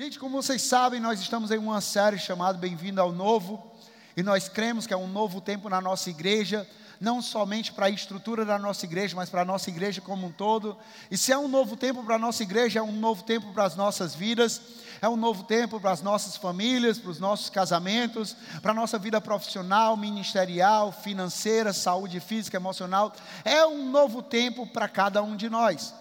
Gente, como vocês sabem, nós estamos em uma série chamada Bem-vindo ao Novo, e nós cremos que é um novo tempo na nossa igreja, não somente para a estrutura da nossa igreja, mas para a nossa igreja como um todo. E se é um novo tempo para a nossa igreja, é um novo tempo para as nossas vidas, é um novo tempo para as nossas famílias, para os nossos casamentos, para a nossa vida profissional, ministerial, financeira, saúde física, emocional. É um novo tempo para cada um de nós.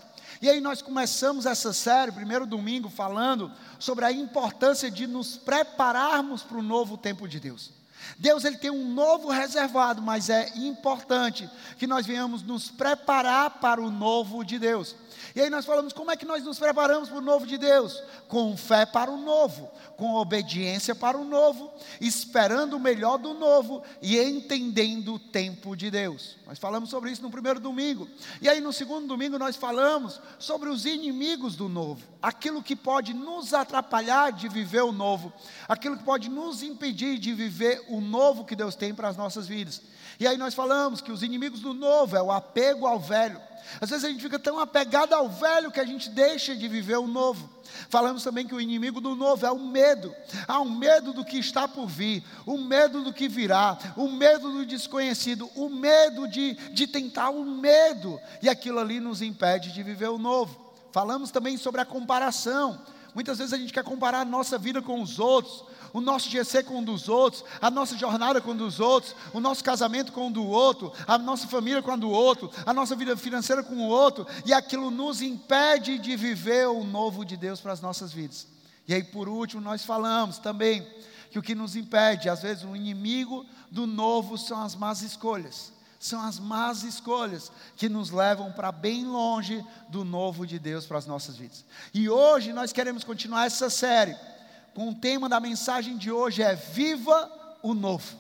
E aí nós começamos essa série, primeiro domingo, falando sobre a importância de nos prepararmos para o novo tempo de Deus. Deus ele tem um novo reservado, mas é importante que nós venhamos nos preparar para o novo de Deus. E aí nós falamos como é que nós nos preparamos para o novo de Deus? Com fé para o novo, com obediência para o novo, esperando o melhor do novo e entendendo o tempo de Deus. Nós falamos sobre isso no primeiro domingo. E aí no segundo domingo nós falamos sobre os inimigos do novo, aquilo que pode nos atrapalhar de viver o novo, aquilo que pode nos impedir de viver o novo que Deus tem para as nossas vidas. E aí nós falamos que os inimigos do novo é o apego ao velho. Às vezes a gente fica tão apegado ao velho que a gente deixa de viver o novo. Falamos também que o inimigo do novo é o medo. Há um medo do que está por vir, o medo do que virá, o medo do desconhecido, o medo de, de tentar o medo. E aquilo ali nos impede de viver o novo. Falamos também sobre a comparação. Muitas vezes a gente quer comparar a nossa vida com os outros, o nosso GC com um dos outros, a nossa jornada com um dos outros, o nosso casamento com um do outro, a nossa família com a do outro, a nossa vida financeira com o outro, e aquilo nos impede de viver o novo de Deus para as nossas vidas. E aí, por último, nós falamos também que o que nos impede, às vezes, o inimigo do novo são as más escolhas. São as más escolhas que nos levam para bem longe do novo de Deus para as nossas vidas. E hoje nós queremos continuar essa série com o tema da mensagem de hoje é Viva o Novo.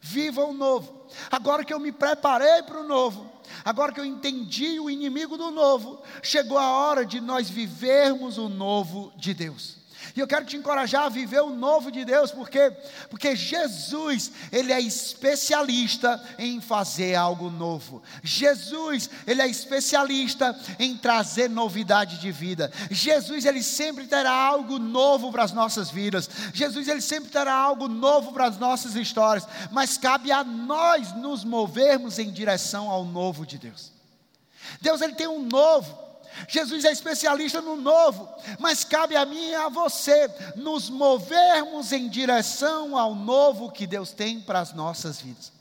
Viva o novo. Agora que eu me preparei para o novo, agora que eu entendi o inimigo do novo, chegou a hora de nós vivermos o novo de Deus. E eu quero te encorajar a viver o novo de Deus, porque porque Jesus, ele é especialista em fazer algo novo. Jesus, ele é especialista em trazer novidade de vida. Jesus, ele sempre terá algo novo para as nossas vidas. Jesus, ele sempre terá algo novo para as nossas histórias, mas cabe a nós nos movermos em direção ao novo de Deus. Deus ele tem um novo Jesus é especialista no novo, mas cabe a mim e a você nos movermos em direção ao novo que Deus tem para as nossas vidas.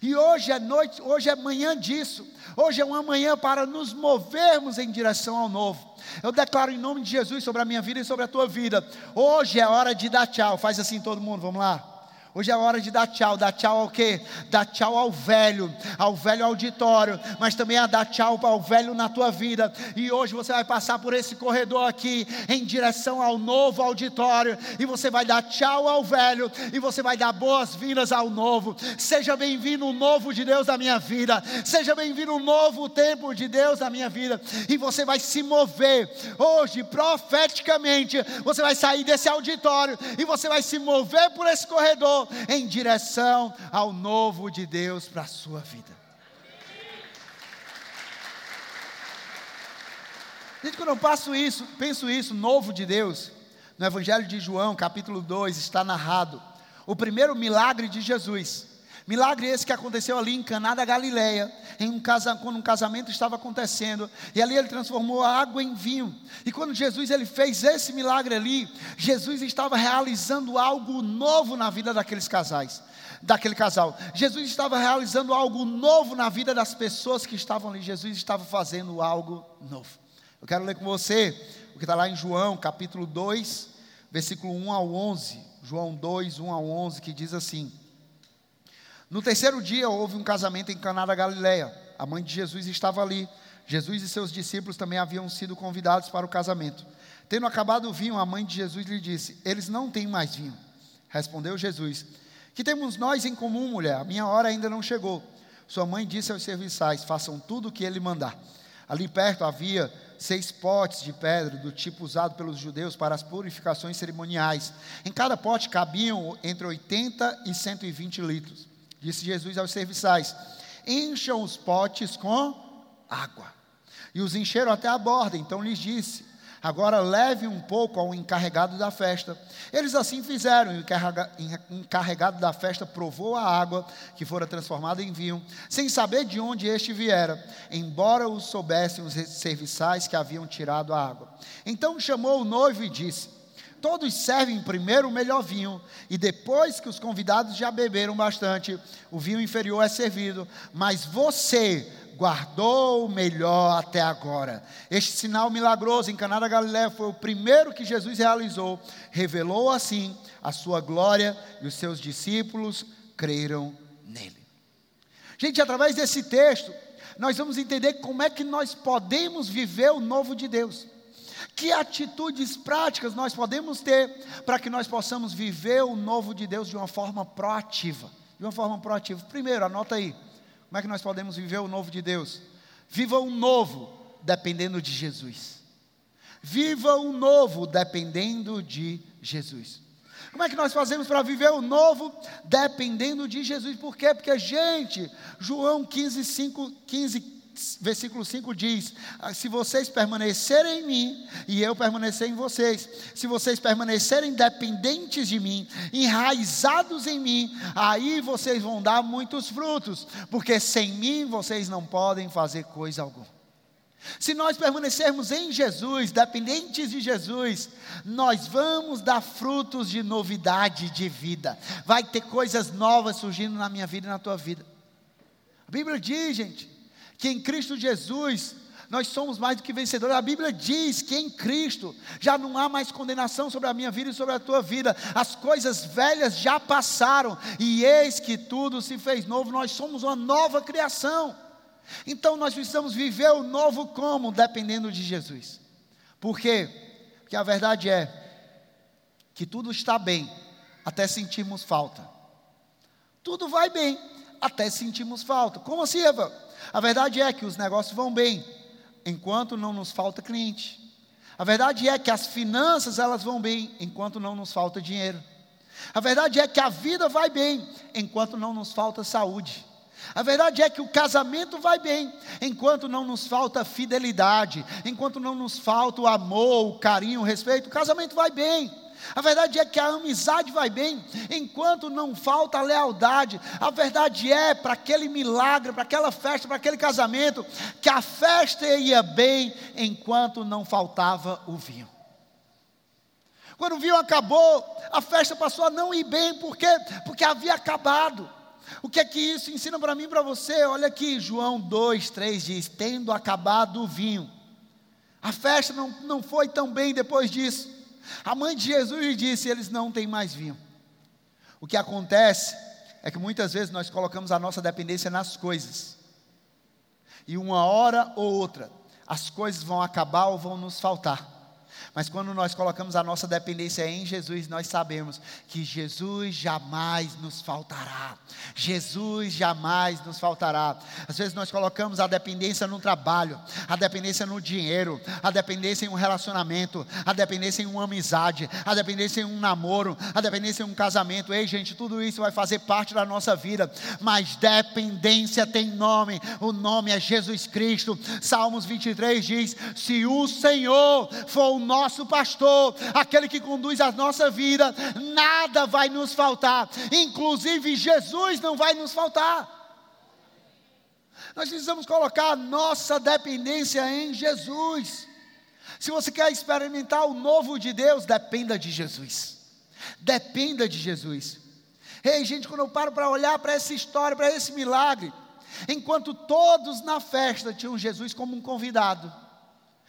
E hoje é noite, hoje é manhã disso. Hoje é uma manhã para nos movermos em direção ao novo. Eu declaro em nome de Jesus sobre a minha vida e sobre a tua vida. Hoje é hora de dar tchau. Faz assim todo mundo, vamos lá. Hoje é hora de dar tchau. Dar tchau ao quê? Dar tchau ao velho, ao velho auditório, mas também a dar tchau ao velho na tua vida. E hoje você vai passar por esse corredor aqui em direção ao novo auditório e você vai dar tchau ao velho e você vai dar boas-vindas ao novo. Seja bem-vindo o novo de Deus na minha vida. Seja bem-vindo o novo tempo de Deus na minha vida. E você vai se mover hoje profeticamente. Você vai sair desse auditório e você vai se mover por esse corredor em direção ao novo de Deus para a sua vida. Gente, quando eu passo isso, penso isso, novo de Deus, no Evangelho de João, capítulo 2, está narrado o primeiro milagre de Jesus. Milagre esse que aconteceu ali em Caná da Galileia, em um casa, quando um casamento estava acontecendo, e ali ele transformou a água em vinho. E quando Jesus ele fez esse milagre ali, Jesus estava realizando algo novo na vida daqueles casais, daquele casal. Jesus estava realizando algo novo na vida das pessoas que estavam ali. Jesus estava fazendo algo novo. Eu quero ler com você o que está lá em João, capítulo 2, versículo 1 ao 11. João 2, 1 ao 11, que diz assim: no terceiro dia houve um casamento em Caná da Galileia. A mãe de Jesus estava ali. Jesus e seus discípulos também haviam sido convidados para o casamento. Tendo acabado o vinho, a mãe de Jesus lhe disse: Eles não têm mais vinho. Respondeu Jesus: Que temos nós em comum, mulher? A minha hora ainda não chegou. Sua mãe disse aos serviçais: Façam tudo o que ele mandar. Ali perto havia seis potes de pedra, do tipo usado pelos judeus para as purificações cerimoniais. Em cada pote cabiam entre 80 e 120 litros. Disse Jesus aos serviçais: Encham os potes com água. E os encheram até a borda. Então lhes disse: Agora leve um pouco ao encarregado da festa. Eles assim fizeram, e o encarregado da festa provou a água que fora transformada em vinho, sem saber de onde este viera, embora o soubessem os serviçais que haviam tirado a água. Então chamou o noivo e disse: Todos servem primeiro o melhor vinho, e depois que os convidados já beberam bastante, o vinho inferior é servido, mas você guardou o melhor até agora. Este sinal milagroso em Caná da Galiléia foi o primeiro que Jesus realizou, revelou assim a sua glória e os seus discípulos creram nele. Gente, através desse texto, nós vamos entender como é que nós podemos viver o novo de Deus. Que atitudes práticas nós podemos ter para que nós possamos viver o novo de Deus de uma forma proativa? De uma forma proativa. Primeiro, anota aí como é que nós podemos viver o novo de Deus? Viva o novo dependendo de Jesus. Viva o novo dependendo de Jesus. Como é que nós fazemos para viver o novo dependendo de Jesus? Por quê? Porque, gente, João 15, 5, 15, versículo 5 diz: ah, Se vocês permanecerem em mim e eu permanecer em vocês, se vocês permanecerem dependentes de mim, enraizados em mim, aí vocês vão dar muitos frutos, porque sem mim vocês não podem fazer coisa alguma. Se nós permanecermos em Jesus, dependentes de Jesus, nós vamos dar frutos de novidade de vida. Vai ter coisas novas surgindo na minha vida e na tua vida. A Bíblia diz, gente, que em Cristo Jesus nós somos mais do que vencedores. A Bíblia diz que em Cristo já não há mais condenação sobre a minha vida e sobre a tua vida. As coisas velhas já passaram e eis que tudo se fez novo. Nós somos uma nova criação. Então nós precisamos viver o novo como? Dependendo de Jesus. Por quê? Porque a verdade é que tudo está bem até sentirmos falta. Tudo vai bem até sentirmos falta. Como assim, Eva? A verdade é que os negócios vão bem, enquanto não nos falta cliente. A verdade é que as finanças elas vão bem, enquanto não nos falta dinheiro. A verdade é que a vida vai bem, enquanto não nos falta saúde. A verdade é que o casamento vai bem, enquanto não nos falta fidelidade, enquanto não nos falta o amor, o carinho, o respeito, o casamento vai bem. A verdade é que a amizade vai bem, enquanto não falta a lealdade. A verdade é, para aquele milagre, para aquela festa, para aquele casamento, que a festa ia bem, enquanto não faltava o vinho. Quando o vinho acabou, a festa passou a não ir bem, por quê? Porque havia acabado. O que é que isso ensina para mim e para você? Olha aqui, João 2, 3 diz: Tendo acabado o vinho. A festa não, não foi tão bem depois disso. A mãe de Jesus disse: eles não têm mais vinho. O que acontece é que muitas vezes nós colocamos a nossa dependência nas coisas, e uma hora ou outra, as coisas vão acabar ou vão nos faltar. Mas quando nós colocamos a nossa dependência em Jesus, nós sabemos que Jesus jamais nos faltará. Jesus jamais nos faltará. Às vezes nós colocamos a dependência no trabalho, a dependência no dinheiro, a dependência em um relacionamento, a dependência em uma amizade, a dependência em um namoro, a dependência em um casamento. Ei, gente, tudo isso vai fazer parte da nossa vida, mas dependência tem nome. O nome é Jesus Cristo. Salmos 23 diz: Se o Senhor for o nosso pastor, aquele que conduz a nossa vida, nada vai nos faltar, inclusive Jesus não vai nos faltar. Nós precisamos colocar a nossa dependência em Jesus. Se você quer experimentar o novo de Deus, dependa de Jesus. Dependa de Jesus. Ei, gente, quando eu paro para olhar para essa história, para esse milagre, enquanto todos na festa tinham Jesus como um convidado,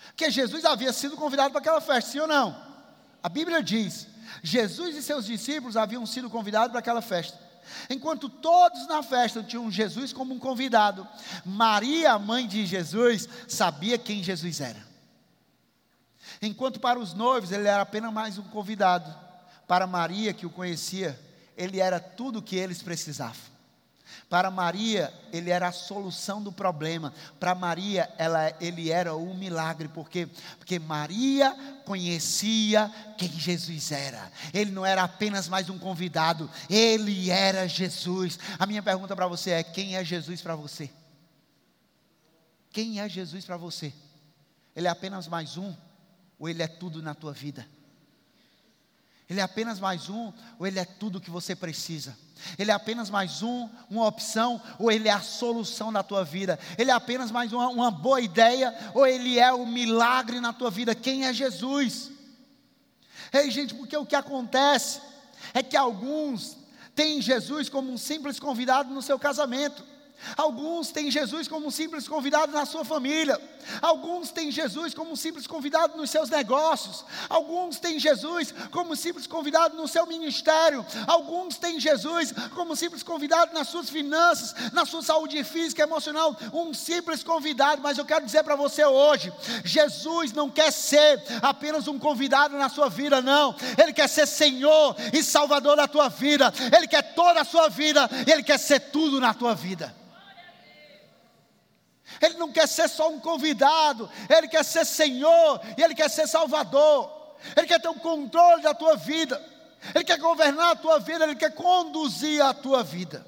porque Jesus havia sido convidado para aquela festa, sim ou não? A Bíblia diz: Jesus e seus discípulos haviam sido convidados para aquela festa. Enquanto todos na festa tinham Jesus como um convidado, Maria, mãe de Jesus, sabia quem Jesus era. Enquanto para os noivos ele era apenas mais um convidado, para Maria, que o conhecia, ele era tudo o que eles precisavam. Para Maria, ele era a solução do problema. Para Maria, ela, ele era o milagre. Por quê? Porque Maria conhecia quem Jesus era. Ele não era apenas mais um convidado, ele era Jesus. A minha pergunta para você é: quem é Jesus para você? Quem é Jesus para você? Ele é apenas mais um? ou Ele é tudo na tua vida? Ele é apenas mais um, ou Ele é tudo que você precisa? Ele é apenas mais um, uma opção, ou Ele é a solução da tua vida? Ele é apenas mais uma, uma boa ideia, ou Ele é o milagre na tua vida? Quem é Jesus? Ei, gente, porque o que acontece é que alguns têm Jesus como um simples convidado no seu casamento. Alguns têm Jesus como um simples convidado na sua família. Alguns têm Jesus como um simples convidado nos seus negócios. Alguns têm Jesus como um simples convidado no seu ministério. Alguns têm Jesus como um simples convidado nas suas finanças, na sua saúde física e emocional. Um simples convidado. Mas eu quero dizer para você hoje: Jesus não quer ser apenas um convidado na sua vida, não. Ele quer ser Senhor e Salvador da tua vida. Ele quer toda a sua vida. Ele quer ser tudo na tua vida. Ele não quer ser só um convidado, ele quer ser Senhor e ele quer ser Salvador. Ele quer ter o controle da tua vida. Ele quer governar a tua vida, ele quer conduzir a tua vida.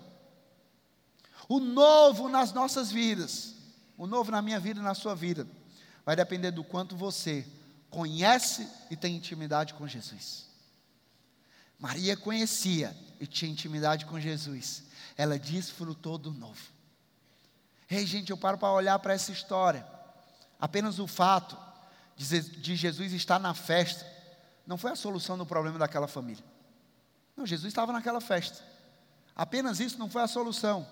O novo nas nossas vidas, o novo na minha vida e na sua vida, vai depender do quanto você conhece e tem intimidade com Jesus. Maria conhecia e tinha intimidade com Jesus. Ela desfrutou do novo. Ei, gente, eu paro para olhar para essa história. Apenas o fato de Jesus estar na festa não foi a solução do problema daquela família. Não, Jesus estava naquela festa. Apenas isso não foi a solução.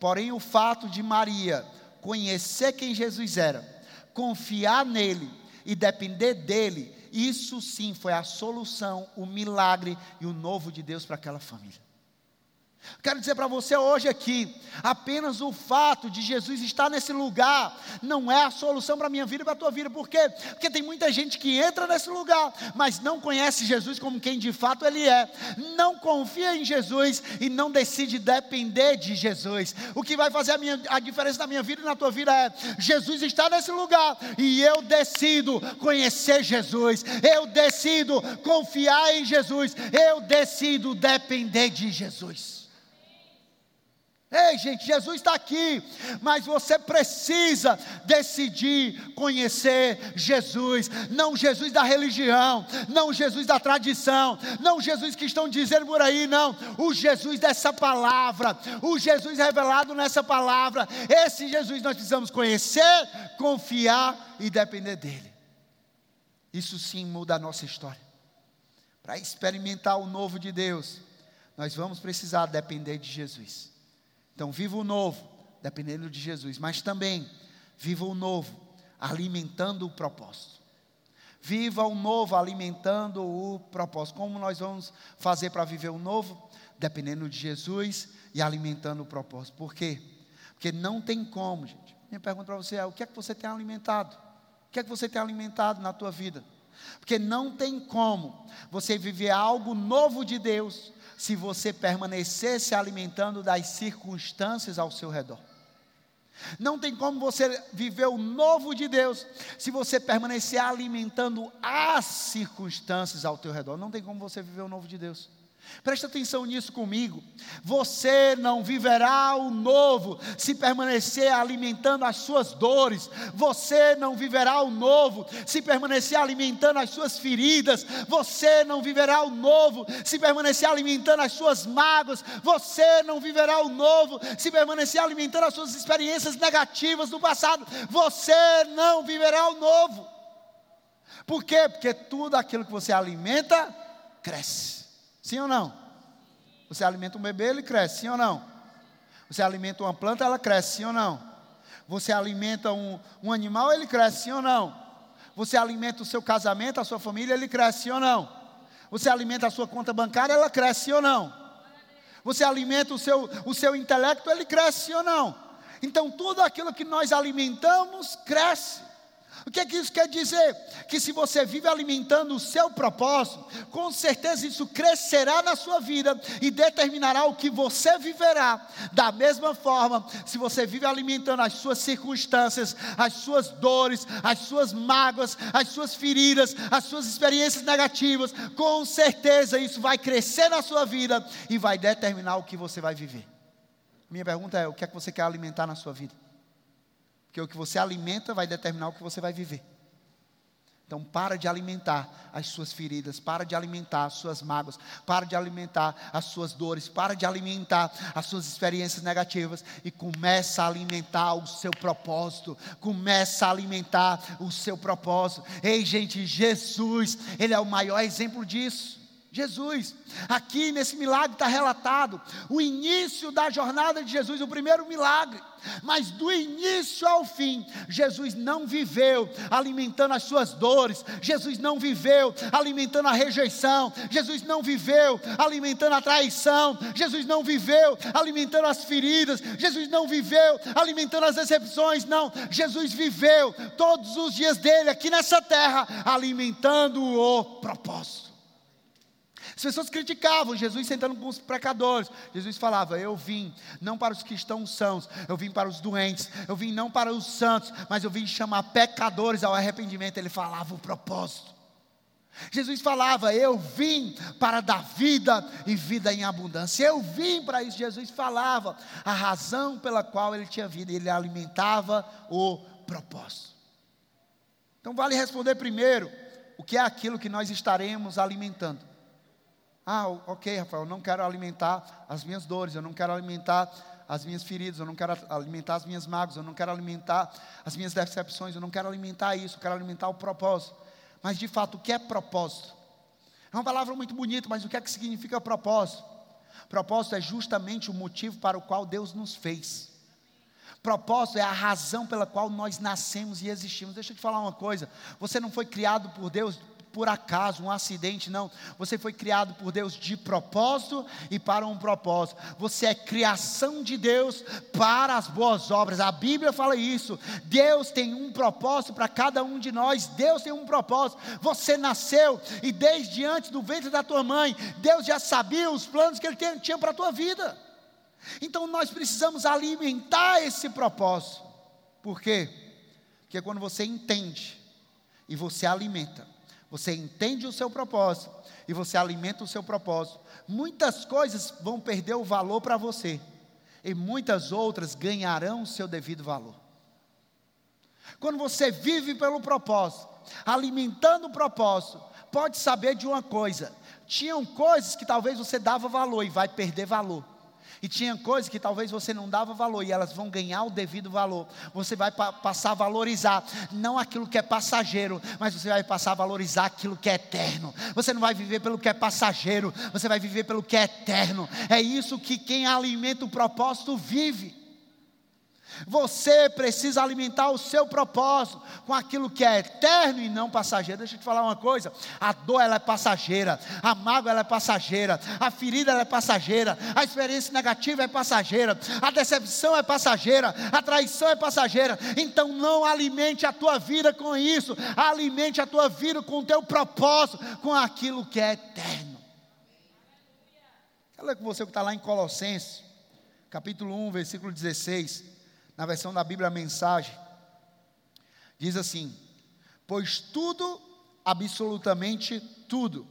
Porém, o fato de Maria conhecer quem Jesus era, confiar nele e depender dele, isso sim foi a solução, o milagre e o novo de Deus para aquela família. Quero dizer para você hoje aqui, apenas o fato de Jesus estar nesse lugar não é a solução para a minha vida e para a tua vida. Por quê? Porque tem muita gente que entra nesse lugar, mas não conhece Jesus como quem de fato ele é, não confia em Jesus e não decide depender de Jesus. O que vai fazer a, minha, a diferença na minha vida e na tua vida é: Jesus está nesse lugar e eu decido conhecer Jesus, eu decido confiar em Jesus, eu decido depender de Jesus. Ei, gente, Jesus está aqui, mas você precisa decidir conhecer Jesus, não Jesus da religião, não Jesus da tradição, não Jesus que estão dizendo por aí, não, o Jesus dessa palavra, o Jesus revelado nessa palavra, esse Jesus nós precisamos conhecer, confiar e depender dele. Isso sim muda a nossa história. Para experimentar o novo de Deus, nós vamos precisar depender de Jesus. Então, viva o novo, dependendo de Jesus, mas também viva o novo, alimentando o propósito. Viva o novo, alimentando o propósito. Como nós vamos fazer para viver o novo? Dependendo de Jesus e alimentando o propósito. Por quê? Porque não tem como, gente. Minha pergunta para você é: o que é que você tem alimentado? O que é que você tem alimentado na tua vida? Porque não tem como você viver algo novo de Deus se você permanecer se alimentando das circunstâncias ao seu redor. Não tem como você viver o novo de Deus se você permanecer alimentando as circunstâncias ao teu redor. Não tem como você viver o novo de Deus. Preste atenção nisso comigo. Você não viverá o novo se permanecer alimentando as suas dores. Você não viverá o novo se permanecer alimentando as suas feridas. Você não viverá o novo se permanecer alimentando as suas mágoas. Você não viverá o novo se permanecer alimentando as suas experiências negativas do passado. Você não viverá o novo. Por quê? Porque tudo aquilo que você alimenta cresce. Sim ou não? Você alimenta um bebê, ele cresce, sim ou não? Você alimenta uma planta, ela cresce, sim ou não? Você alimenta um, um animal, ele cresce, sim ou não? Você alimenta o seu casamento, a sua família, ele cresce, sim ou não? Você alimenta a sua conta bancária, ela cresce, sim ou não? Você alimenta o seu, o seu intelecto, ele cresce, sim ou não? Então, tudo aquilo que nós alimentamos, cresce. O que é que isso quer dizer? Que se você vive alimentando o seu propósito, com certeza isso crescerá na sua vida e determinará o que você viverá. Da mesma forma, se você vive alimentando as suas circunstâncias, as suas dores, as suas mágoas, as suas feridas, as suas experiências negativas, com certeza isso vai crescer na sua vida e vai determinar o que você vai viver. Minha pergunta é: o que é que você quer alimentar na sua vida? Porque o que você alimenta vai determinar o que você vai viver. Então, para de alimentar as suas feridas, para de alimentar as suas mágoas, para de alimentar as suas dores, para de alimentar as suas experiências negativas e começa a alimentar o seu propósito. Começa a alimentar o seu propósito. Ei, gente, Jesus, Ele é o maior exemplo disso. Jesus. Aqui nesse milagre está relatado o início da jornada de Jesus, o primeiro milagre. Mas do início ao fim, Jesus não viveu alimentando as suas dores, Jesus não viveu alimentando a rejeição, Jesus não viveu alimentando a traição, Jesus não viveu alimentando as feridas, Jesus não viveu alimentando as decepções, não. Jesus viveu todos os dias dele aqui nessa terra alimentando o propósito. As pessoas criticavam Jesus sentando com os pecadores. Jesus falava: Eu vim não para os que estão sãos, eu vim para os doentes, eu vim não para os santos, mas eu vim chamar pecadores ao arrependimento. Ele falava o propósito. Jesus falava: Eu vim para dar vida e vida em abundância. Eu vim para isso. Jesus falava a razão pela qual ele tinha vida. Ele alimentava o propósito. Então, vale responder primeiro: o que é aquilo que nós estaremos alimentando? Ah, ok, Rafael, eu não quero alimentar as minhas dores, eu não quero alimentar as minhas feridas, eu não quero alimentar as minhas mágoas, eu não quero alimentar as minhas decepções, eu não quero alimentar isso, eu quero alimentar o propósito. Mas de fato, o que é propósito? É uma palavra muito bonita, mas o que é que significa propósito? Propósito é justamente o motivo para o qual Deus nos fez. Propósito é a razão pela qual nós nascemos e existimos. Deixa eu te falar uma coisa: você não foi criado por Deus por acaso, um acidente, não. Você foi criado por Deus de propósito e para um propósito. Você é criação de Deus para as boas obras. A Bíblia fala isso. Deus tem um propósito para cada um de nós. Deus tem um propósito. Você nasceu e desde antes do ventre da tua mãe, Deus já sabia os planos que Ele tinha para a tua vida. Então nós precisamos alimentar esse propósito. Por quê? Porque quando você entende e você alimenta, você entende o seu propósito e você alimenta o seu propósito, muitas coisas vão perder o valor para você e muitas outras ganharão o seu devido valor. Quando você vive pelo propósito, alimentando o propósito, pode saber de uma coisa: tinham coisas que talvez você dava valor e vai perder valor. E tinha coisas que talvez você não dava valor e elas vão ganhar o devido valor. Você vai pa passar a valorizar não aquilo que é passageiro, mas você vai passar a valorizar aquilo que é eterno. Você não vai viver pelo que é passageiro, você vai viver pelo que é eterno. É isso que quem alimenta o propósito vive. Você precisa alimentar o seu propósito com aquilo que é eterno e não passageiro. Deixa eu te falar uma coisa: a dor ela é passageira, a mágoa ela é passageira, a ferida ela é passageira, a experiência negativa é passageira, a decepção é passageira, a traição é passageira. Então não alimente a tua vida com isso, alimente a tua vida com o teu propósito, com aquilo que é eterno. Olha com você que está lá em Colossenses, capítulo 1, versículo 16 na versão da Bíblia mensagem, diz assim: Pois tudo, absolutamente tudo,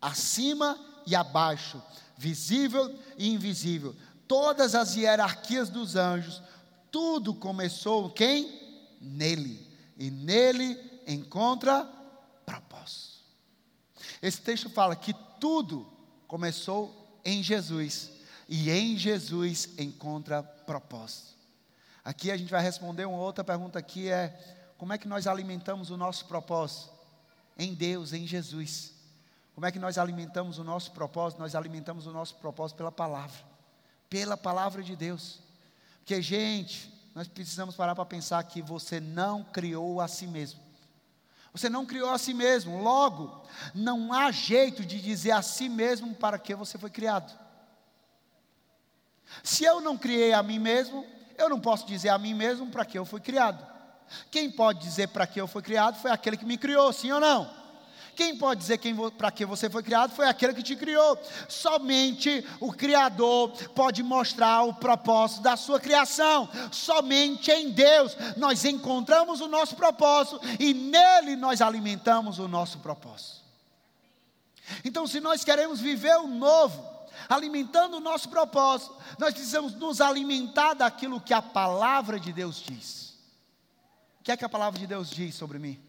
acima e abaixo, visível e invisível, todas as hierarquias dos anjos, tudo começou quem? Nele. E nele encontra propósito. Esse texto fala que tudo começou em Jesus. E em Jesus encontra propósito. Aqui a gente vai responder uma outra pergunta aqui é como é que nós alimentamos o nosso propósito? Em Deus, em Jesus. Como é que nós alimentamos o nosso propósito? Nós alimentamos o nosso propósito pela palavra. Pela palavra de Deus. Porque, gente, nós precisamos parar para pensar que você não criou a si mesmo. Você não criou a si mesmo. Logo, não há jeito de dizer a si mesmo para que você foi criado. Se eu não criei a mim mesmo, eu não posso dizer a mim mesmo para que eu fui criado. Quem pode dizer para que eu fui criado foi aquele que me criou, sim ou não? Quem pode dizer para que você foi criado foi aquele que te criou. Somente o Criador pode mostrar o propósito da sua criação. Somente em Deus nós encontramos o nosso propósito e nele nós alimentamos o nosso propósito. Então, se nós queremos viver o novo, alimentando o nosso propósito, nós precisamos nos alimentar daquilo que a palavra de Deus diz. O que é que a palavra de Deus diz sobre mim?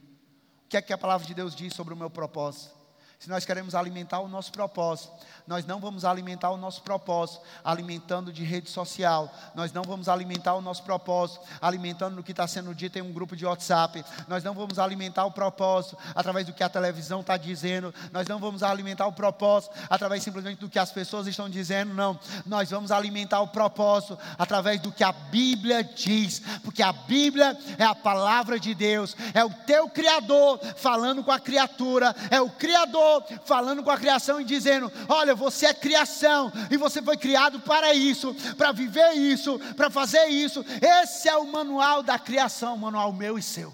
O que é que a palavra de Deus diz sobre o meu propósito? Se nós queremos alimentar o nosso propósito, nós não vamos alimentar o nosso propósito alimentando de rede social, nós não vamos alimentar o nosso propósito alimentando no que está sendo dito em um grupo de WhatsApp, nós não vamos alimentar o propósito através do que a televisão está dizendo, nós não vamos alimentar o propósito através simplesmente do que as pessoas estão dizendo, não, nós vamos alimentar o propósito através do que a Bíblia diz, porque a Bíblia é a palavra de Deus, é o teu Criador falando com a criatura, é o Criador falando com a criação e dizendo: Olha, você é criação e você foi criado para isso, para viver isso, para fazer isso. Esse é o manual da criação, manual meu e seu.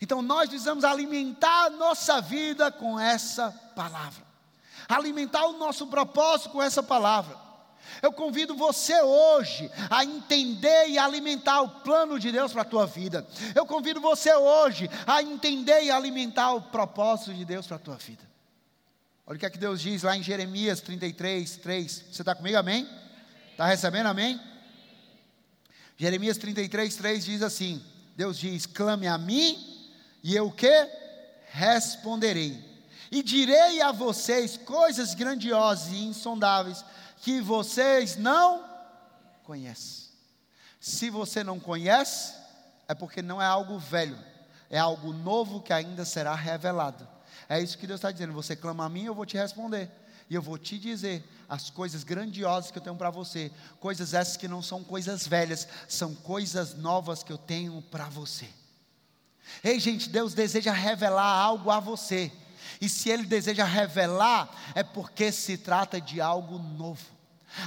Então nós precisamos alimentar a nossa vida com essa palavra, alimentar o nosso propósito com essa palavra. Eu convido você hoje a entender e alimentar o plano de Deus para a tua vida. Eu convido você hoje a entender e alimentar o propósito de Deus para a tua vida. Olha o que é que Deus diz lá em Jeremias 33, 3. Você está comigo, amém? Está recebendo, amém? Jeremias 33, 3 diz assim: Deus diz: clame a mim, e eu que? Responderei. E direi a vocês coisas grandiosas e insondáveis que vocês não conhecem. Se você não conhece, é porque não é algo velho, é algo novo que ainda será revelado. É isso que Deus está dizendo. Você clama a mim, eu vou te responder. E eu vou te dizer as coisas grandiosas que eu tenho para você. Coisas essas que não são coisas velhas, são coisas novas que eu tenho para você. Ei, gente, Deus deseja revelar algo a você. E se Ele deseja revelar, é porque se trata de algo novo,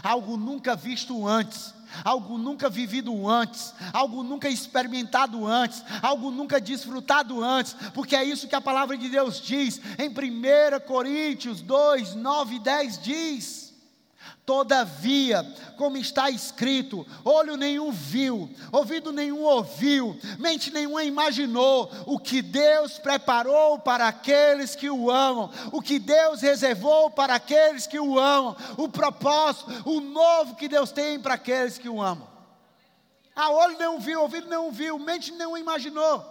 algo nunca visto antes, algo nunca vivido antes, algo nunca experimentado antes, algo nunca desfrutado antes, porque é isso que a palavra de Deus diz em 1 Coríntios 2, 9 e 10 diz. Todavia, como está escrito, olho nenhum viu, ouvido nenhum ouviu, mente nenhuma imaginou o que Deus preparou para aqueles que o amam, o que Deus reservou para aqueles que o amam, o propósito, o novo que Deus tem para aqueles que o amam. A olho nenhum viu, ouvido nenhum viu, mente nenhuma imaginou.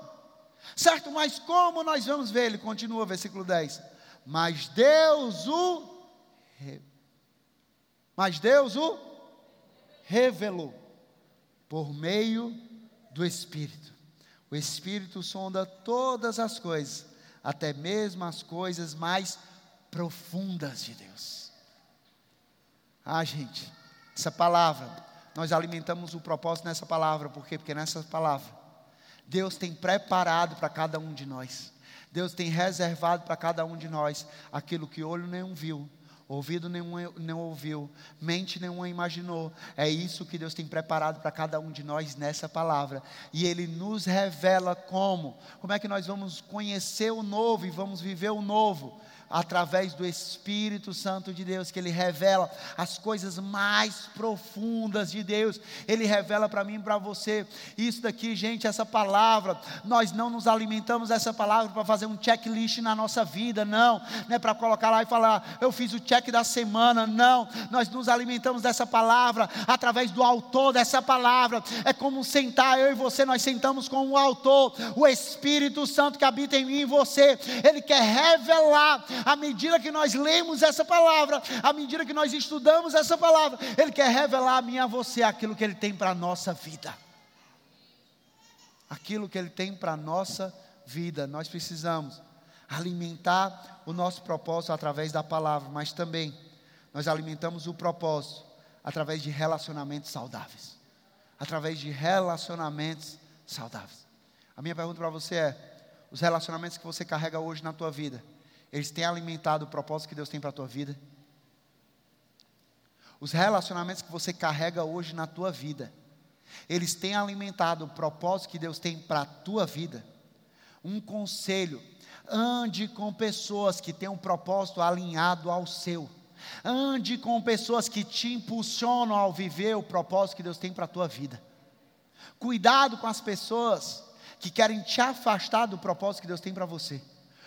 Certo? Mas como nós vamos ver? Ele continua, versículo 10. Mas Deus o mas Deus o revelou por meio do Espírito. O Espírito sonda todas as coisas, até mesmo as coisas mais profundas de Deus. Ah, gente, essa palavra, nós alimentamos o propósito nessa palavra, por quê? Porque nessa palavra, Deus tem preparado para cada um de nós, Deus tem reservado para cada um de nós aquilo que olho nenhum viu, ouvido nenhum não ouviu, mente nenhuma imaginou. É isso que Deus tem preparado para cada um de nós nessa palavra. E Ele nos revela como. Como é que nós vamos conhecer o novo e vamos viver o novo? Através do Espírito Santo de Deus, que Ele revela as coisas mais profundas de Deus, Ele revela para mim e para você. Isso daqui, gente, essa palavra, nós não nos alimentamos dessa palavra para fazer um checklist na nossa vida, não, não é para colocar lá e falar, eu fiz o check da semana, não, nós nos alimentamos dessa palavra através do autor dessa palavra, é como sentar, eu e você, nós sentamos com o autor, o Espírito Santo que habita em mim e você, Ele quer revelar à medida que nós lemos essa palavra, à medida que nós estudamos essa palavra, Ele quer revelar a mim e a você aquilo que Ele tem para a nossa vida. Aquilo que Ele tem para a nossa vida. Nós precisamos alimentar o nosso propósito através da palavra, mas também nós alimentamos o propósito através de relacionamentos saudáveis. Através de relacionamentos saudáveis. A minha pergunta para você é: os relacionamentos que você carrega hoje na tua vida, eles têm alimentado o propósito que Deus tem para a tua vida. Os relacionamentos que você carrega hoje na tua vida, eles têm alimentado o propósito que Deus tem para a tua vida. Um conselho: ande com pessoas que têm um propósito alinhado ao seu. Ande com pessoas que te impulsionam ao viver o propósito que Deus tem para a tua vida. Cuidado com as pessoas que querem te afastar do propósito que Deus tem para você.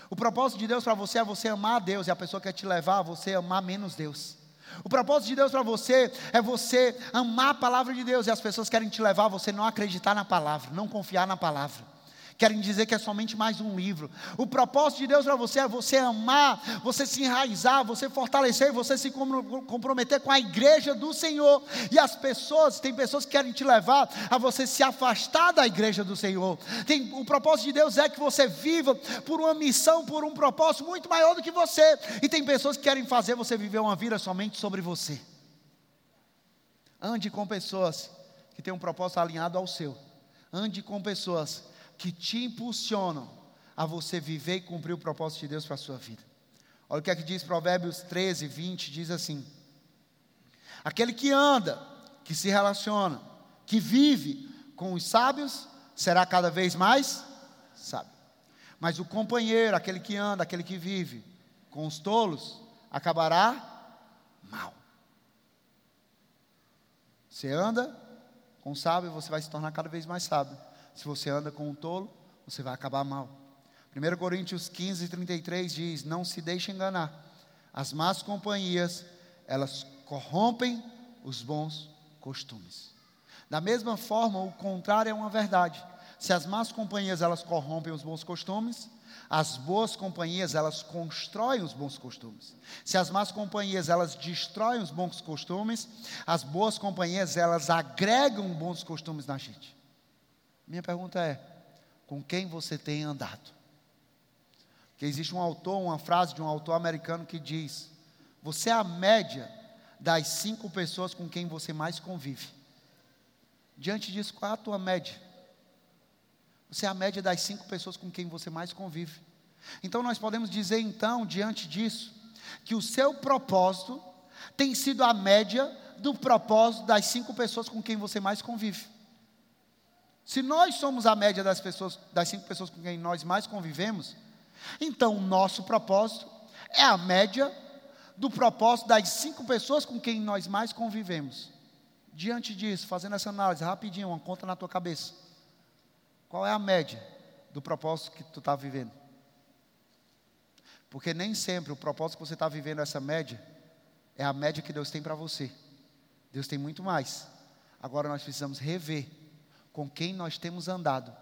O propósito de Deus para você é você amar a Deus e a pessoa quer te levar a você amar menos Deus. O propósito de Deus para você é você amar a palavra de Deus e as pessoas querem te levar a você não acreditar na palavra, não confiar na palavra. Querem dizer que é somente mais um livro. O propósito de Deus para você é você amar, você se enraizar, você fortalecer, você se comprometer com a igreja do Senhor. E as pessoas, tem pessoas que querem te levar a você se afastar da igreja do Senhor. Tem, o propósito de Deus é que você viva por uma missão, por um propósito muito maior do que você. E tem pessoas que querem fazer você viver uma vida somente sobre você. Ande com pessoas que têm um propósito alinhado ao seu. Ande com pessoas que te impulsionam a você viver e cumprir o propósito de Deus para a sua vida. Olha o que é que diz Provérbios 13, 20, diz assim: Aquele que anda, que se relaciona, que vive com os sábios, será cada vez mais sábio. Mas o companheiro, aquele que anda, aquele que vive com os tolos, acabará mal. Você anda com o sábio, você vai se tornar cada vez mais sábio. Se você anda com um tolo, você vai acabar mal. 1 Coríntios 15, 33 diz: Não se deixe enganar. As más companhias, elas corrompem os bons costumes. Da mesma forma, o contrário é uma verdade. Se as más companhias elas corrompem os bons costumes, as boas companhias elas constroem os bons costumes. Se as más companhias elas destroem os bons costumes, as boas companhias elas agregam bons costumes na gente. Minha pergunta é: com quem você tem andado? Que existe um autor, uma frase de um autor americano que diz: Você é a média das cinco pessoas com quem você mais convive. Diante disso, qual é a tua média? Você é a média das cinco pessoas com quem você mais convive. Então nós podemos dizer então, diante disso, que o seu propósito tem sido a média do propósito das cinco pessoas com quem você mais convive. Se nós somos a média das pessoas, das cinco pessoas com quem nós mais convivemos, então o nosso propósito é a média do propósito das cinco pessoas com quem nós mais convivemos. Diante disso, fazendo essa análise rapidinho, uma conta na tua cabeça. Qual é a média do propósito que tu está vivendo? Porque nem sempre o propósito que você está vivendo, essa média, é a média que Deus tem para você. Deus tem muito mais. Agora nós precisamos rever com quem nós temos andado,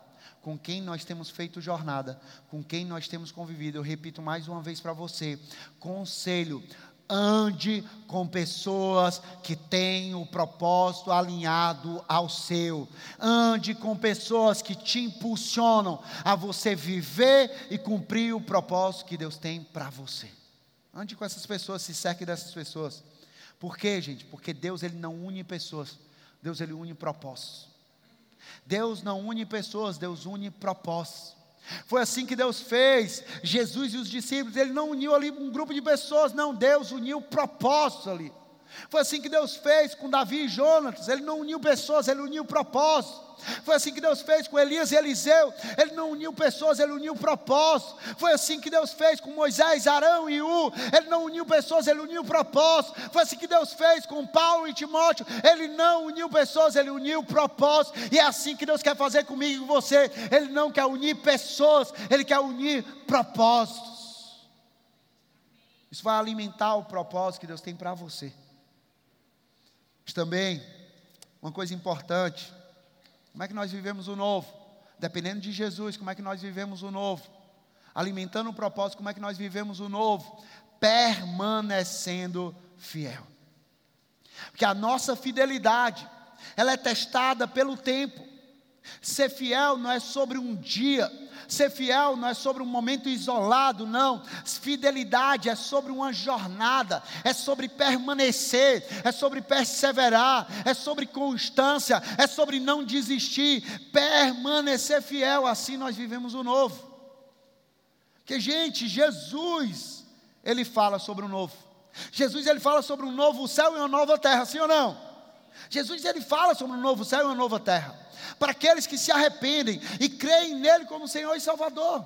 com quem nós temos feito jornada, com quem nós temos convivido. Eu repito mais uma vez para você: conselho, ande com pessoas que têm o propósito alinhado ao seu. Ande com pessoas que te impulsionam a você viver e cumprir o propósito que Deus tem para você. Ande com essas pessoas, se cerque dessas pessoas. Por quê, gente? Porque Deus ele não une pessoas. Deus ele une propósitos. Deus não une pessoas, Deus une propósitos. Foi assim que Deus fez. Jesus e os discípulos, ele não uniu ali um grupo de pessoas, não, Deus uniu propósitos ali. Foi assim que Deus fez com Davi e Jonas, ele não uniu pessoas, ele uniu propósitos. Foi assim que Deus fez com Elias e Eliseu. Ele não uniu pessoas, ele uniu propósito. Foi assim que Deus fez com Moisés, Arão e U. Ele não uniu pessoas, ele uniu propósito. Foi assim que Deus fez com Paulo e Timóteo. Ele não uniu pessoas, ele uniu propósito. E é assim que Deus quer fazer comigo e com você. Ele não quer unir pessoas, ele quer unir propósitos. Isso vai alimentar o propósito que Deus tem para você. Mas também, uma coisa importante, como é que nós vivemos o novo? Dependendo de Jesus, como é que nós vivemos o novo? Alimentando o propósito, como é que nós vivemos o novo? Permanecendo fiel. Porque a nossa fidelidade, ela é testada pelo tempo. Ser fiel não é sobre um dia, ser fiel não é sobre um momento isolado, não. Fidelidade é sobre uma jornada, é sobre permanecer, é sobre perseverar, é sobre constância, é sobre não desistir, permanecer fiel. Assim nós vivemos o novo. Que gente, Jesus, ele fala sobre o novo. Jesus ele fala sobre um novo céu e uma nova terra, sim ou não? Jesus ele fala sobre um novo céu e uma nova terra para aqueles que se arrependem e creem nele como Senhor e Salvador.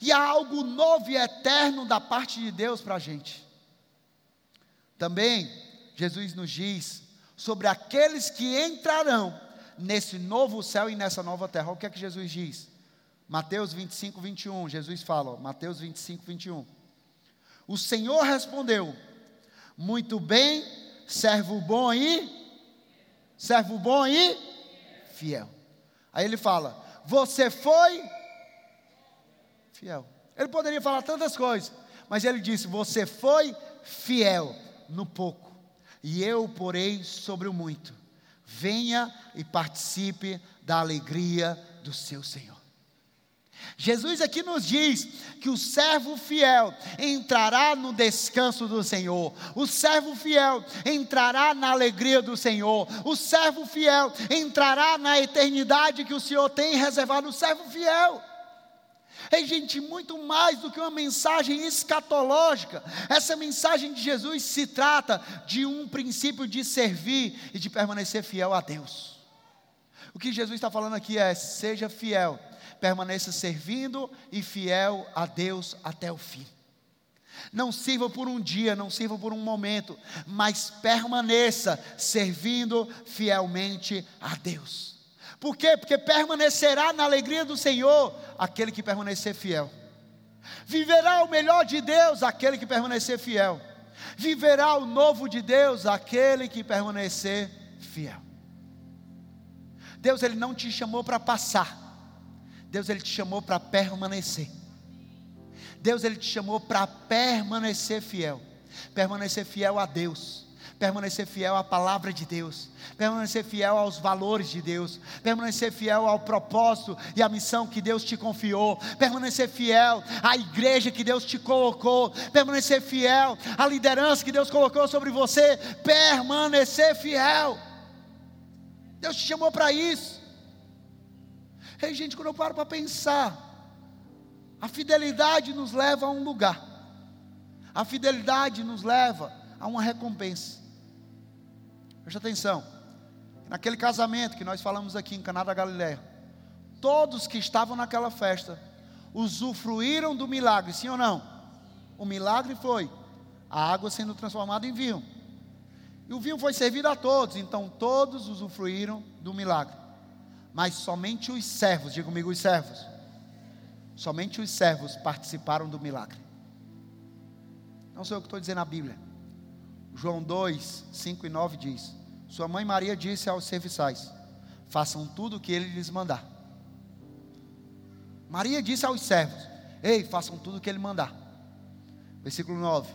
E há algo novo e eterno da parte de Deus para a gente. Também, Jesus nos diz sobre aqueles que entrarão nesse novo céu e nessa nova terra. O que é que Jesus diz? Mateus 25, 21. Jesus fala, Mateus 25, 21. O Senhor respondeu: Muito bem, servo bom e servo bom e fiel. Aí ele fala: você foi fiel. Ele poderia falar tantas coisas, mas ele disse: Você foi fiel no pouco, e eu porei sobre o muito. Venha e participe da alegria do seu Senhor. Jesus aqui nos diz que o servo fiel entrará no descanso do Senhor, o servo fiel entrará na alegria do Senhor, o servo fiel entrará na eternidade que o Senhor tem reservado, o servo fiel. É gente, muito mais do que uma mensagem escatológica, essa mensagem de Jesus se trata de um princípio de servir e de permanecer fiel a Deus. O que Jesus está falando aqui é: seja fiel permaneça servindo e fiel a Deus até o fim. Não sirva por um dia, não sirva por um momento, mas permaneça servindo fielmente a Deus. Por quê? Porque permanecerá na alegria do Senhor aquele que permanecer fiel. Viverá o melhor de Deus aquele que permanecer fiel. Viverá o novo de Deus aquele que permanecer fiel. Deus ele não te chamou para passar. Deus ele te chamou para permanecer. Deus ele te chamou para permanecer fiel. Permanecer fiel a Deus permanecer fiel à palavra de Deus, permanecer fiel aos valores de Deus, permanecer fiel ao propósito e à missão que Deus te confiou, permanecer fiel à igreja que Deus te colocou, permanecer fiel à liderança que Deus colocou sobre você, permanecer fiel. Deus te chamou para isso. Ei, gente, quando eu paro para pensar, a fidelidade nos leva a um lugar, a fidelidade nos leva a uma recompensa. Preste atenção, naquele casamento que nós falamos aqui em Caná da Galileia, todos que estavam naquela festa usufruíram do milagre, sim ou não? O milagre foi a água sendo transformada em vinho. E o vinho foi servido a todos, então todos usufruíram do milagre mas somente os servos, diga comigo os servos, somente os servos participaram do milagre. Não sei o que estou dizendo na Bíblia. João 2, 5 e 9 diz: Sua mãe Maria disse aos serviçais: Façam tudo o que ele lhes mandar. Maria disse aos servos: Ei, façam tudo o que ele mandar. Versículo 9: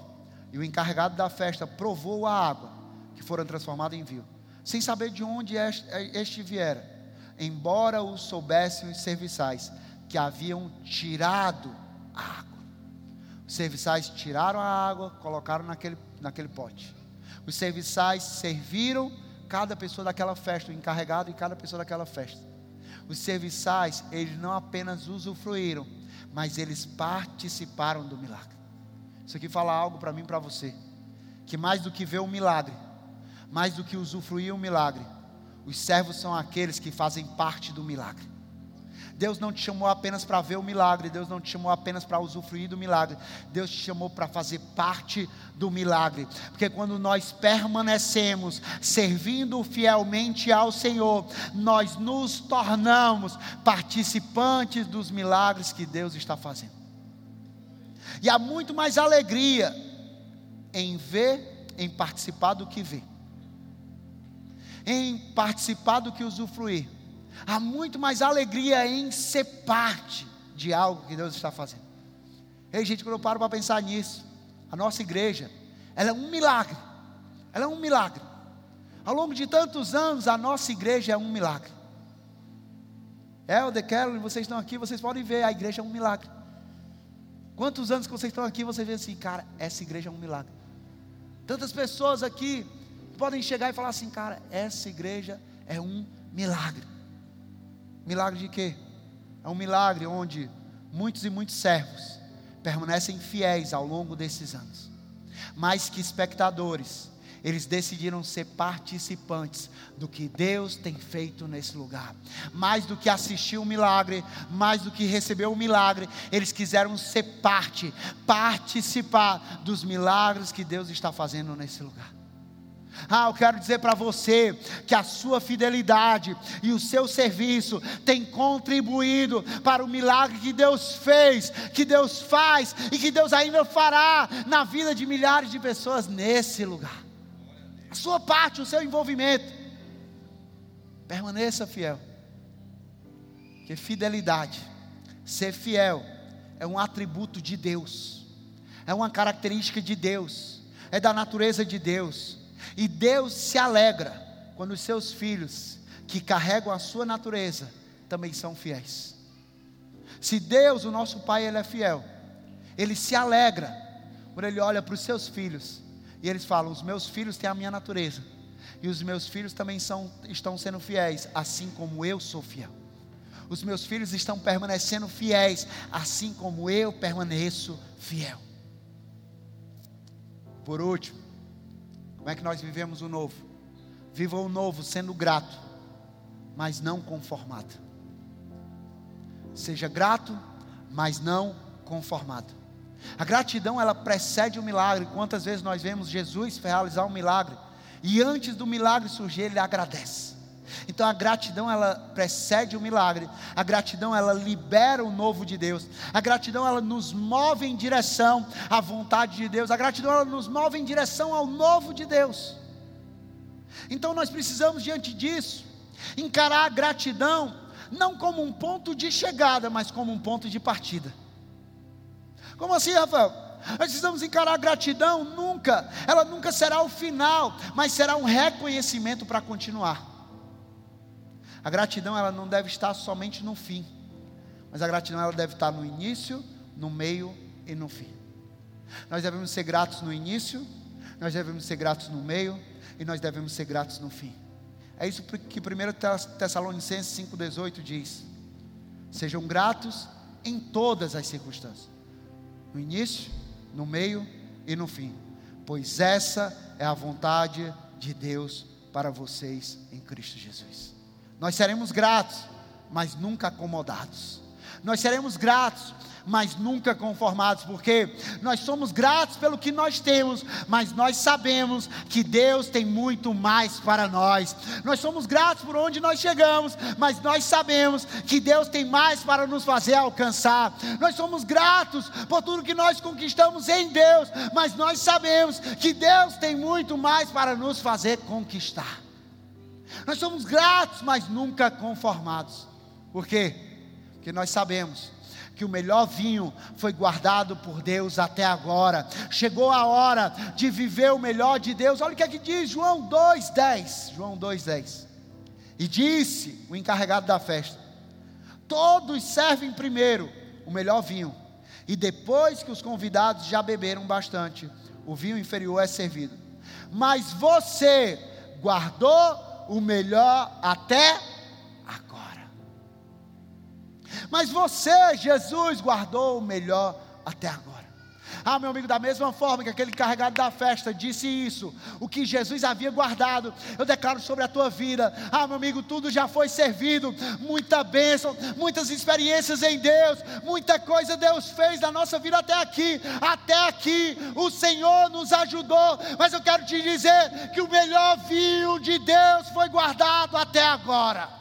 E o encarregado da festa provou a água que fora transformada em vinho, sem saber de onde este, este viera embora o soubessem os serviçais, que haviam tirado a água. Os serviçais tiraram a água, colocaram naquele, naquele pote. Os serviçais serviram cada pessoa daquela festa, o encarregado e cada pessoa daquela festa. Os serviçais, eles não apenas usufruíram, mas eles participaram do milagre. Isso aqui fala algo para mim e para você. Que mais do que ver o milagre, mais do que usufruir o milagre, os servos são aqueles que fazem parte do milagre. Deus não te chamou apenas para ver o milagre, Deus não te chamou apenas para usufruir do milagre, Deus te chamou para fazer parte do milagre, porque quando nós permanecemos servindo fielmente ao Senhor, nós nos tornamos participantes dos milagres que Deus está fazendo. E há muito mais alegria em ver, em participar do que ver em participar do que usufruir. Há muito mais alegria em ser parte de algo que Deus está fazendo. Ei, gente, quando eu paro para pensar nisso, a nossa igreja, ela é um milagre. Ela é um milagre. Ao longo de tantos anos, a nossa igreja é um milagre. Helder, Carolyn, vocês estão aqui, vocês podem ver, a igreja é um milagre. Quantos anos que vocês estão aqui, você vê assim, cara, essa igreja é um milagre. Tantas pessoas aqui, podem chegar e falar assim, cara, essa igreja é um milagre. Milagre de quê? É um milagre onde muitos e muitos servos permanecem fiéis ao longo desses anos. Mais que espectadores, eles decidiram ser participantes do que Deus tem feito nesse lugar. Mais do que assistir o um milagre, mais do que receber o um milagre, eles quiseram ser parte, participar dos milagres que Deus está fazendo nesse lugar. Ah, eu quero dizer para você que a sua fidelidade e o seu serviço tem contribuído para o milagre que Deus fez, que Deus faz e que Deus ainda fará na vida de milhares de pessoas nesse lugar. A sua parte, o seu envolvimento. Permaneça fiel. Porque fidelidade, ser fiel, é um atributo de Deus, é uma característica de Deus, é da natureza de Deus. E Deus se alegra quando os seus filhos, que carregam a sua natureza, também são fiéis. Se Deus, o nosso Pai, Ele é fiel, Ele se alegra quando Ele olha para os seus filhos e eles falam: Os meus filhos têm a minha natureza, e os meus filhos também são, estão sendo fiéis, assim como eu sou fiel. Os meus filhos estão permanecendo fiéis, assim como eu permaneço fiel. Por último, como é que nós vivemos o novo? Viva o novo sendo grato, mas não conformado. Seja grato, mas não conformado. A gratidão ela precede o milagre. Quantas vezes nós vemos Jesus realizar um milagre e antes do milagre surgir ele agradece. Então a gratidão ela precede o milagre. A gratidão ela libera o novo de Deus. A gratidão ela nos move em direção à vontade de Deus. A gratidão ela nos move em direção ao novo de Deus. Então nós precisamos diante disso encarar a gratidão não como um ponto de chegada, mas como um ponto de partida. Como assim, Rafael? Nós precisamos encarar a gratidão nunca, ela nunca será o final, mas será um reconhecimento para continuar. A gratidão ela não deve estar somente no fim, mas a gratidão ela deve estar no início, no meio e no fim. Nós devemos ser gratos no início, nós devemos ser gratos no meio e nós devemos ser gratos no fim. É isso que 1 Tessalonicenses 5,18 diz: Sejam gratos em todas as circunstâncias, no início, no meio e no fim, pois essa é a vontade de Deus para vocês em Cristo Jesus. Nós seremos gratos, mas nunca acomodados. Nós seremos gratos, mas nunca conformados, porque nós somos gratos pelo que nós temos, mas nós sabemos que Deus tem muito mais para nós. Nós somos gratos por onde nós chegamos, mas nós sabemos que Deus tem mais para nos fazer alcançar. Nós somos gratos por tudo que nós conquistamos em Deus, mas nós sabemos que Deus tem muito mais para nos fazer conquistar. Nós somos gratos, mas nunca conformados. Por quê? Porque nós sabemos que o melhor vinho foi guardado por Deus até agora. Chegou a hora de viver o melhor de Deus. Olha o que é que diz João 2:10. João 2:10. E disse o encarregado da festa: Todos servem primeiro o melhor vinho, e depois que os convidados já beberam bastante, o vinho inferior é servido. Mas você guardou o melhor até agora. Mas você, Jesus, guardou o melhor até agora. Ah, meu amigo, da mesma forma que aquele carregado da festa disse isso, o que Jesus havia guardado, eu declaro sobre a tua vida. Ah, meu amigo, tudo já foi servido, muita bênção, muitas experiências em Deus, muita coisa Deus fez na nossa vida até aqui. Até aqui, o Senhor nos ajudou, mas eu quero te dizer que o melhor vinho de Deus foi guardado até agora.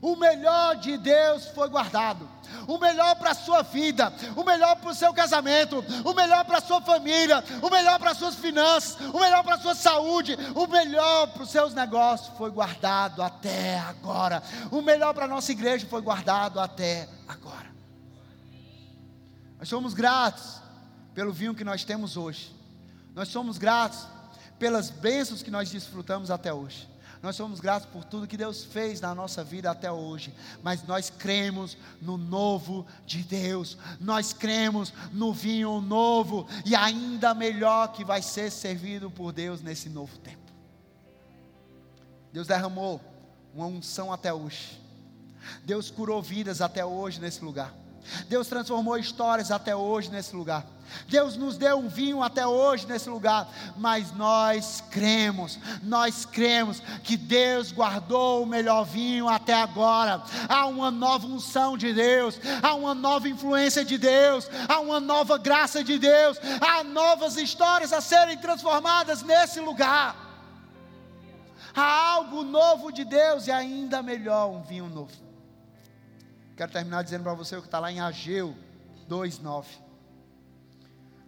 O melhor de Deus foi guardado o melhor para a sua vida, o melhor para o seu casamento, o melhor para a sua família, o melhor para as suas finanças, o melhor para a sua saúde, o melhor para os seus negócios foi guardado até agora. O melhor para a nossa igreja foi guardado até agora. Nós somos gratos pelo vinho que nós temos hoje. Nós somos gratos pelas bênçãos que nós desfrutamos até hoje. Nós somos gratos por tudo que Deus fez na nossa vida até hoje, mas nós cremos no novo de Deus, nós cremos no vinho novo e ainda melhor que vai ser servido por Deus nesse novo tempo. Deus derramou uma unção até hoje, Deus curou vidas até hoje nesse lugar. Deus transformou histórias até hoje nesse lugar. Deus nos deu um vinho até hoje nesse lugar, mas nós cremos, nós cremos que Deus guardou o melhor vinho até agora. Há uma nova unção de Deus, há uma nova influência de Deus, há uma nova graça de Deus, há novas histórias a serem transformadas nesse lugar. Há algo novo de Deus e ainda melhor, um vinho novo. Quero terminar dizendo para você o que está lá em Ageu 2,9.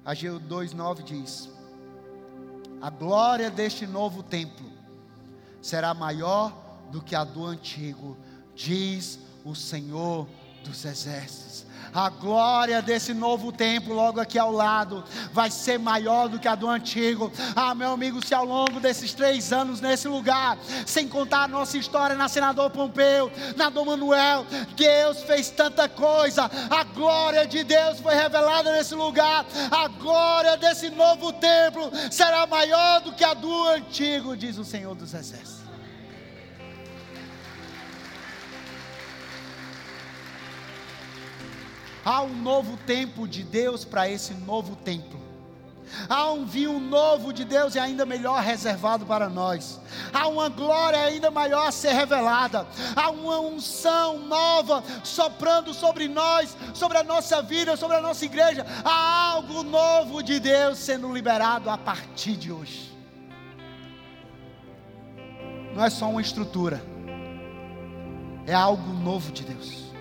Ageu 2,9 diz: A glória deste novo templo será maior do que a do antigo, diz o Senhor dos exércitos. A glória desse novo templo, logo aqui ao lado, vai ser maior do que a do antigo. Ah, meu amigo, se ao longo desses três anos nesse lugar, sem contar a nossa história na Senador Pompeu, na Dom Manuel, Deus fez tanta coisa. A glória de Deus foi revelada nesse lugar. A glória desse novo templo será maior do que a do antigo, diz o Senhor dos Exércitos. Há um novo tempo de Deus para esse novo templo. Há um vinho novo de Deus e ainda melhor reservado para nós. Há uma glória ainda maior a ser revelada. Há uma unção nova soprando sobre nós, sobre a nossa vida, sobre a nossa igreja. Há algo novo de Deus sendo liberado a partir de hoje. Não é só uma estrutura, é algo novo de Deus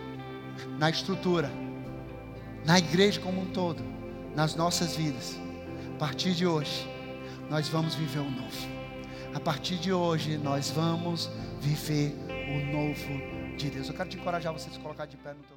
na estrutura na igreja como um todo, nas nossas vidas. A partir de hoje, nós vamos viver o novo. A partir de hoje, nós vamos viver o novo de Deus. Eu quero te encorajar a se colocar de pé no teu.